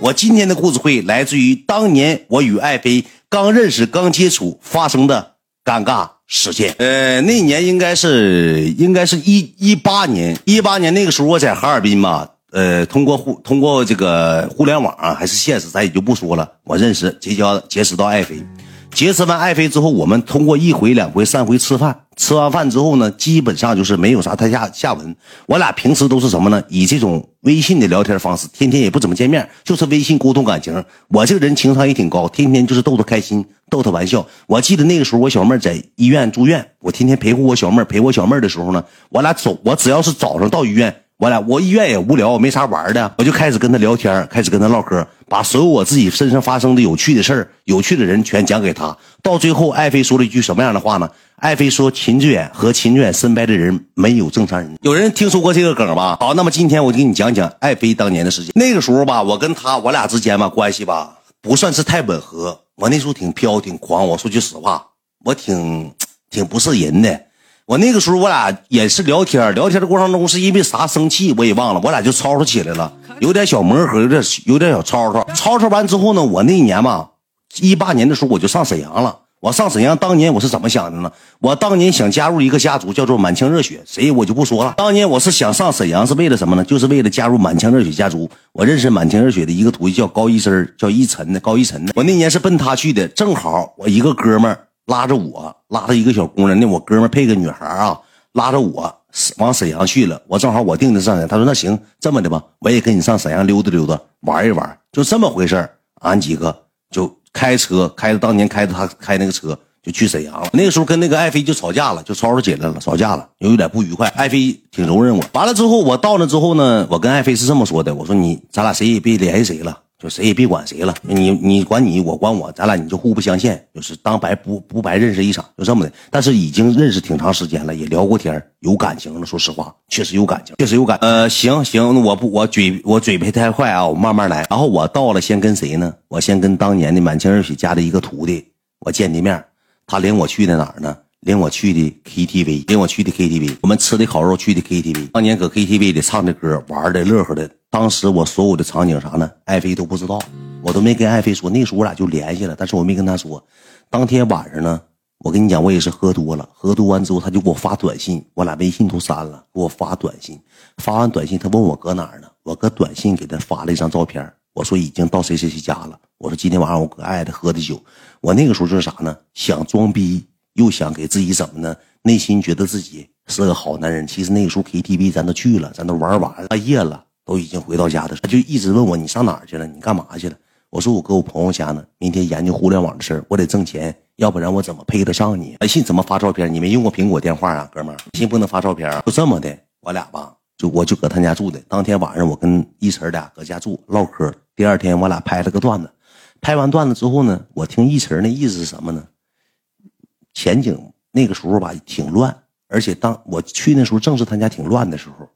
我今天的故事会来自于当年我与爱妃刚认识、刚接触发生的尴尬事件。呃，那年应该是应该是一一八年，一八年那个时候我在哈尔滨嘛，呃，通过互通过这个互联网啊，还是现实，咱也就不说了。我认识结交结识到爱妃。结识完爱妃之后，我们通过一回、两回、三回吃饭。吃完饭之后呢，基本上就是没有啥太下下文。我俩平时都是什么呢？以这种微信的聊天方式，天天也不怎么见面，就是微信沟通感情。我这个人情商也挺高，天天就是逗她开心，逗她玩笑。我记得那个时候我小妹在医院住院，我天天陪护我小妹，陪我小妹的时候呢，我俩走，我只要是早上到医院。我俩我医院也无聊，没啥玩的，我就开始跟他聊天，开始跟他唠嗑，把所有我自己身上发生的有趣的事儿、有趣的人全讲给他。到最后，爱妃说了一句什么样的话呢？爱妃说：“秦志远和秦志远身边的人没有正常人。”有人听说过这个梗吧？好，那么今天我就给你讲讲爱妃当年的事情。那个时候吧，我跟他我俩之间吧关系吧不算是太吻合。我那时候挺飘挺狂，我说句实话，我挺挺不是人的。我那个时候，我俩也是聊天，聊天的过程中是因为啥生气我也忘了，我俩就吵吵起来了，有点小磨合，有点有点小吵吵。吵吵完之后呢，我那一年嘛，一八年的时候我就上沈阳了。我上沈阳当年我是怎么想的呢？我当年想加入一个家族，叫做满腔热血，谁我就不说了。当年我是想上沈阳是为了什么呢？就是为了加入满腔热血家族。我认识满腔热血的一个徒弟叫高一生，叫一晨的高一晨的。我那年是奔他去的，正好我一个哥们儿。拉着我，拉着一个小姑娘，那我哥们配个女孩啊，拉着我往沈阳去了。我正好我定的上海，他说那行，这么的吧，我也跟你上沈阳溜达溜达，玩一玩，就这么回事俺几个就开车，开着当年开着他开那个车就去沈阳了。那个时候跟那个爱妃就吵架了，就吵吵起来了，吵架了，有有点不愉快。爱妃挺容忍我。完了之后，我到那之后呢，我跟爱妃是这么说的，我说你咱俩谁也别联系谁了。就谁也别管谁了，你你管你，我管我，咱俩你就互不相欠，就是当白不不白认识一场，就这么的。但是已经认识挺长时间了，也聊过天，有感情了。说实话，确实有感情，确实有感。呃，行行，我不我嘴我嘴别太快啊，我慢慢来。然后我到了，先跟谁呢？我先跟当年的满清二喜家的一个徒弟，我见的面。他领我去的哪儿呢？领我去的 KTV，领我去的 KTV，我们吃的烤肉，去的 KTV。当年搁 KTV 里唱的歌，玩的乐呵的。当时我所有的场景啥呢？爱妃都不知道，我都没跟爱妃说。那时候我俩就联系了，但是我没跟她说。当天晚上呢，我跟你讲，我也是喝多了，喝多完之后，他就给我发短信，我俩微信都删了，给我发短信。发完短信，他问我搁哪儿呢？我搁短信给他发了一张照片，我说已经到谁谁谁家了。我说今天晚上我搁爱的喝的酒。我那个时候就是啥呢？想装逼。又想给自己怎么呢？内心觉得自己是个好男人。其实那个时候 KTV 咱都去了，咱都玩完了，半夜了，都已经回到家的。他就一直问我你上哪儿去了？你干嘛去了？我说我搁我朋友家呢，明天研究互联网的事儿，我得挣钱，要不然我怎么配得上你？微信怎么发照片？你没用过苹果电话啊，哥们儿，微信不能发照片。就这么的，我俩吧，就我就搁他家住的。当天晚上我跟一晨俩搁家住唠嗑。第二天我俩拍了个段子，拍完段子之后呢，我听一晨那意思是什么呢？前景那个时候吧挺乱，而且当我去那时候正是他家挺乱的时候，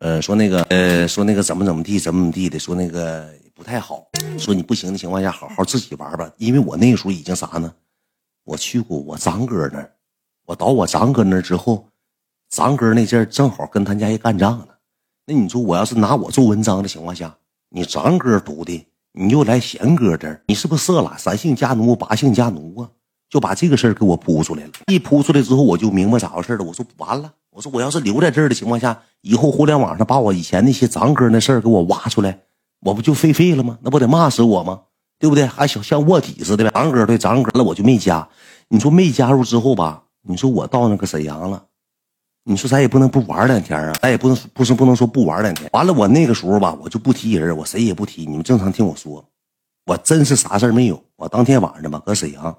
呃，说那个呃，说那个怎么怎么地，怎么怎么地的，说那个不太好，说你不行的情况下，好好自己玩吧。因为我那个时候已经啥呢？我去过我张哥那儿，我到我张哥那儿之后，张哥那阵儿正好跟他家也干仗呢。那你说我要是拿我做文章的情况下，你张哥读的，你又来贤哥这儿，你是不是色了？三姓家奴，八姓家奴啊？就把这个事儿给我铺出来了。一铺出来之后，我就明白咋回事了。我说完了，我说我要是留在这儿的情况下，以后互联网上把我以前那些长哥那事儿给我挖出来，我不就废废了吗？那不得骂死我吗？对不对？还像像卧底似的呗。长哥对长哥了，我就没加。你说没加入之后吧？你说我到那个沈阳了，你说咱也不能不玩两天啊，咱也不能不是不能说不玩两天。完了，我那个时候吧，我就不提人，我谁也不提。你们正常听我说，我真是啥事儿没有。我当天晚上吧，搁沈阳。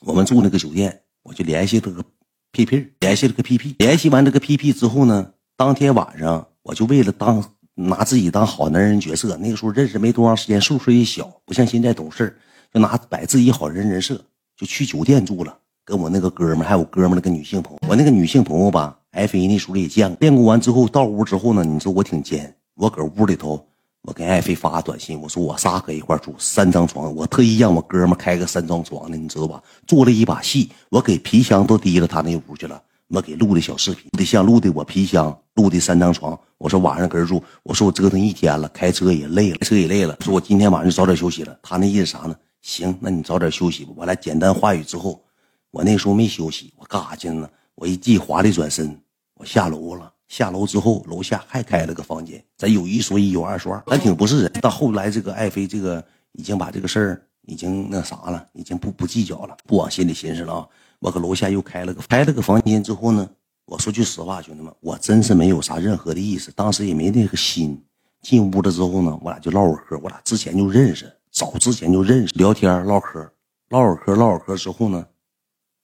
我们住那个酒店，我就联系了个 PP，联系了个 PP，联系完这个 PP 之后呢，当天晚上我就为了当拿自己当好男人角色，那个时候认识没多长时间，岁数也小，不像现在懂事就拿摆自己好人人设，就去酒店住了，跟我那个哥们还有哥们那个女性朋友，我那个女性朋友吧，艾飞那时候也见过，练过完之后到屋之后呢，你说我挺尖，我搁屋里头。我给爱妃发短信，我说我仨搁一块住，三张床，我特意让我哥们开个三张床的，你知道吧？做了一把戏，我给皮箱都提了他那屋去了。我给录的小视频，录的像录的我皮箱，录的三张床。我说晚上搁这住，我说我折腾一天了，开车也累了，开车也累了。说我今天晚上就早点休息了。他那意思啥呢？行，那你早点休息吧。我来简单话语之后，我那时候没休息，我干啥去了呢？我一记华丽转身，我下楼了。下楼之后，楼下还开了个房间。咱有一说一，有二说二，咱挺不是人。到后来，这个爱妃这个已经把这个事儿已经那啥了，已经不不计较了，不往心里寻思了啊。我搁楼下又开了个开了个房间之后呢，我说句实话，兄弟们，我真是没有啥任何的意思，当时也没那个心。进屋了之后呢，我俩就唠会嗑，我俩之前就认识，早之前就认识，聊天唠嗑，唠会嗑，唠会嗑之后呢，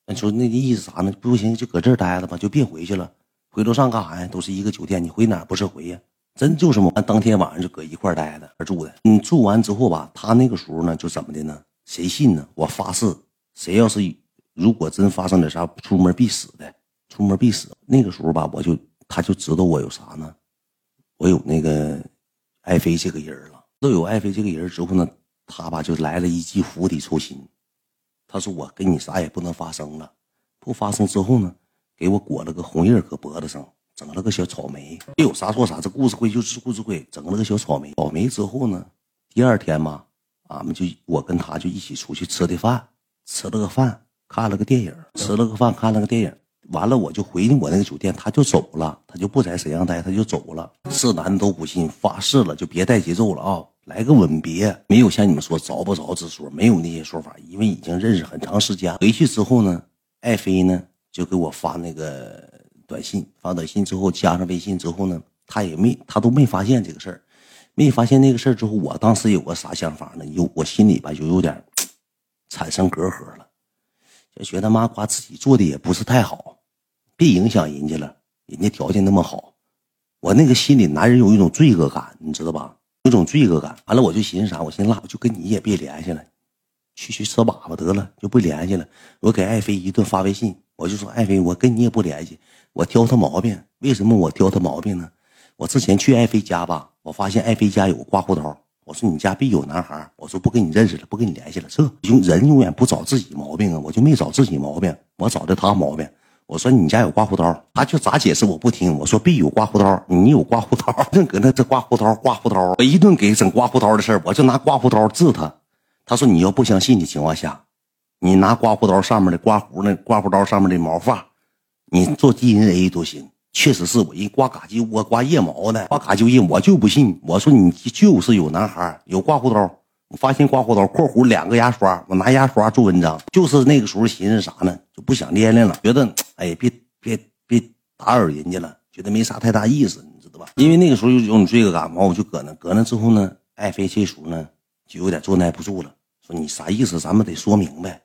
你说那个意思啥呢？不行就搁这儿待着吧，就别回去了。回楼上干啥呀？都是一个酒店，你回哪不是回呀？真就是嘛，当天晚上就搁一块待着住的。你住完之后吧，他那个时候呢，就怎么的呢？谁信呢？我发誓，谁要是。如果真发生点啥，出门必死的，出门必死。那个时候吧，我就他就知道我有啥呢？我有那个爱妃这个人了。都有爱妃这个人之后呢，他吧就来了一记釜底抽薪。他说我跟你啥也不能发生了，不发生之后呢，给我裹了个红印搁脖子上，整了个小草莓。有啥说啥，这故事会就是故事会，整了个小草莓。草莓之后呢，第二天嘛，俺们就我跟他就一起出去吃的饭，吃了个饭。看了个电影，吃了个饭，看了个电影，完了我就回我那个酒店，他就走了，他就不在沈阳待，他就走了。是男的都不信，发誓了就别带节奏了啊，来个吻别，没有像你们说着不着之说，没有那些说法，因为已经认识很长时间。回去之后呢，爱妃呢就给我发那个短信，发短信之后加上微信之后呢，他也没他都没发现这个事儿，没发现那个事儿之后，我当时有个啥想法呢？有我心里吧就有点 产生隔阂了。就觉得妈瓜自己做的也不是太好，别影响人家了，人家条件那么好，我那个心里男人有一种罪恶感，你知道吧？有种罪恶感。完了我就寻思啥？我寻思拉，我就跟你也别联系了，去去吃粑粑得了，就不联系了。我给爱妃一顿发微信，我就说爱妃，我跟你也不联系，我挑他毛病。为什么我挑他毛病呢？我之前去爱妃家吧，我发现爱妃家有刮胡刀。我说你家必有男孩我说不跟你认识了，不跟你联系了。这人永远不找自己毛病啊，我就没找自己毛病，我找的他毛病。我说你家有刮胡刀，他就咋解释我不听。我说必有刮胡刀，你有刮胡刀，正搁那这刮胡刀刮胡刀，我一顿给整刮胡刀的事我就拿刮胡刀治他。他说你要不相信的情况下，你拿刮胡刀上面的刮胡那刮胡刀上面的毛发，你做 DNA 都行。确实是我一刮嘎叽窝刮腋毛的，刮嘎就印，我就不信。我说你就是有男孩有刮胡刀，我发现刮胡刀（括弧两个牙刷），我拿牙刷做文章。就是那个时候寻思啥呢？就不想练练了，觉得哎，别别别打扰人家了，觉得没啥太大意思，你知道吧？因为那个时候有种罪恶感嘛，我就搁那搁那之后呢，爱妃这时候呢就有点坐耐不住了，说你啥意思？咱们得说明白。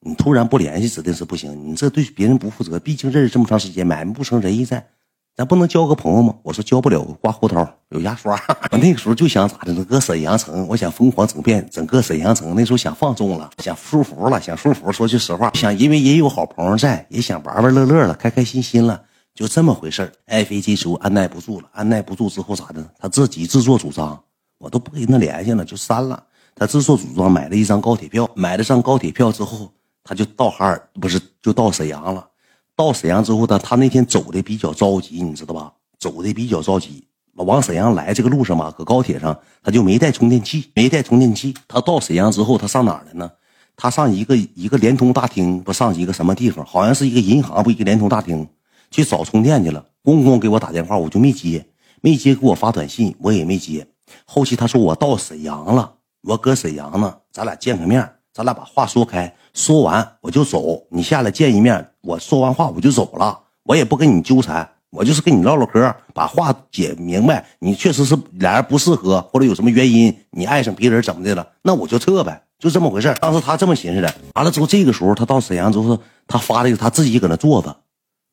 你突然不联系，指定是不行。你这对别人不负责，毕竟认识这么长时间，买卖不成仁义在，咱不能交个朋友吗？我说交不了，刮胡刀有牙刷。我那个时候就想咋的呢？搁沈阳城，我想疯狂整遍整个沈阳城。那时候想放纵了，想舒服了，想舒服。说句实话，想因为也有好朋友在，也想玩玩乐乐了，开开心心了，就这么回事爱妃这时候按耐不住了，按耐不住之后咋的？他自己自作主张，我都不跟他联系了，就删了。他自作主张买了一张高铁票，买了张高铁票之后。他就到哈尔，不是就到沈阳了。到沈阳之后他，他那天走的比较着急，你知道吧？走的比较着急。往沈阳来这个路上嘛，搁高铁上他就没带充电器，没带充电器。他到沈阳之后，他上哪儿了呢？他上一个一个联通大厅，不上一个什么地方？好像是一个银行，不一个联通大厅去找充电去了。咣咣给我打电话，我就没接，没接给我发短信，我也没接。后期他说我到沈阳了，我搁沈阳呢，咱俩见个面。咱俩把话说开，说完我就走。你下来见一面，我说完话我就走了，我也不跟你纠缠，我就是跟你唠唠嗑，把话解明白。你确实是俩人不适合，或者有什么原因，你爱上别人怎么的了，那我就撤呗，就这么回事当时他这么寻思的。完了之后，这个时候他到沈阳之后，他发了一个他自己搁那坐着，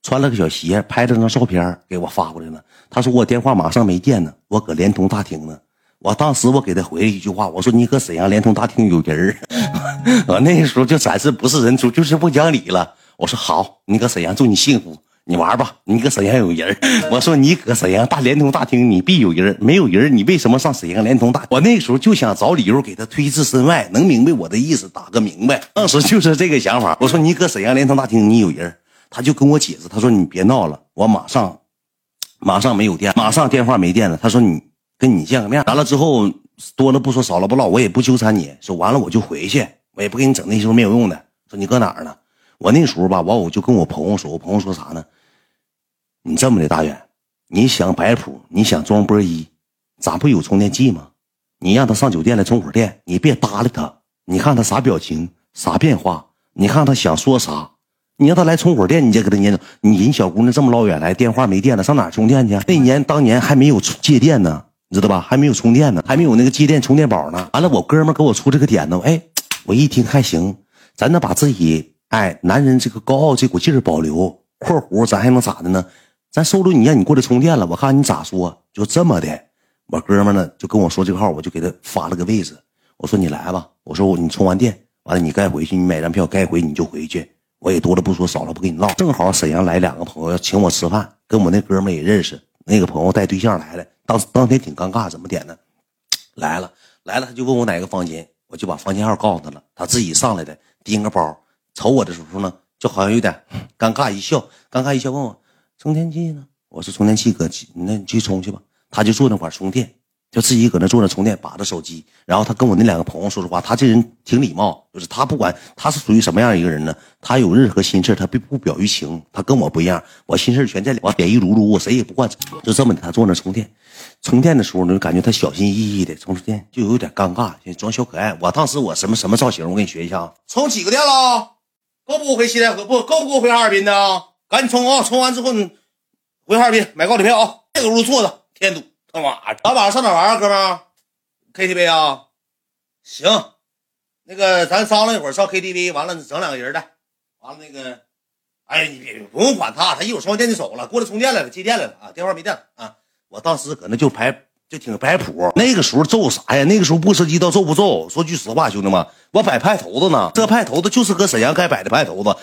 穿了个小鞋，拍了张照片给我发过来了。他说我电话马上没电呢，我搁联通大厅呢。我当时我给他回了一句话，我说你搁沈阳联通大厅有人儿，我那时候就暂时不是人出，就是不讲理了。我说好，你搁沈阳祝你幸福，你玩吧。你搁沈阳有人儿，我说你搁沈阳大联通大厅你必有人，没有人你为什么上沈阳联通大？我那时候就想找理由给他推至身外，能明白我的意思，打个明白。当时就是这个想法。我说你搁沈阳联通大厅你有人，他就跟我解释，他说你别闹了，我马上马上没有电，马上电话没电了。他说你跟你见个面，完了之后多了不说少了不唠，我也不纠缠你，说完了我就回去，我也不给你整那些没有用的。说你搁哪儿呢？我那时候吧，完我就跟我朋友说，我朋友说啥呢？你这么的大远，你想摆谱，你想装波一，咋不有充电器吗？你让他上酒店来充会儿电，你别搭理他，你看他啥表情，啥变化，你看他想说啥，你让他来充会儿电，你再给他撵走。你人小姑娘这么老远来，电话没电了，上哪充电去？那年当年还没有借电呢，你知道吧？还没有充电呢，还没有那个接电充电宝呢。完了，我哥们给我出这个点子，哎，我一听还行，咱能把自己哎男人这个高傲这股劲儿保留。括弧咱还能咋的呢？咱收留你，让你过来充电了，我看你咋说。就这么的，我哥们呢就跟我说这个号，我就给他发了个位置。我说你来吧，我说我你充完电完了，你该回去，你买张票该回你就回去。我也多了不说，少了不跟你唠。正好沈阳来两个朋友要请我吃饭，跟我那哥们也认识。那个朋友带对象来了，当当天挺尴尬，怎么点呢？来了来了，他就问我哪个房间，我就把房间号告诉他了。他自己上来的，拎个包，瞅我的时候呢，就好像有点尴尬一笑，尴尬一笑问我。充电器呢？我说充电器搁，那你去充去吧。他就坐那块充电，就自己搁那坐着充电，把着手机。然后他跟我那两个朋友说实话，他这人挺礼貌，就是他不管他是属于什么样一个人呢？他有任何心事他不不表于情。他跟我不一样，我心事全在里。我点一噜噜，我谁也不惯。就这么的，他坐那充电。充电的时候呢，就感觉他小心翼翼的充电，就有点尴尬，装小可爱。我当时我什么什么造型？我给你学一下啊！充几个电了？够不够回西戴河？不够不够回哈尔滨的？赶紧充啊！充完之后你回哈尔滨买高铁票啊！这个屋坐着，添堵咱晚上上哪玩啊，哥们？KTV 啊？行，那个咱商量一会儿上 KTV，完了整两个人的，完了那个，哎，你别不用管他，他一会儿充电就走了，过来充电来了，接电来了啊！电话没电了啊！我当时搁那就排，就挺摆谱。那个时候揍啥呀？那个时候不涉及到揍不揍。说句实话，兄弟们，我摆派头子呢，这派头子就是搁沈阳该摆的派头子。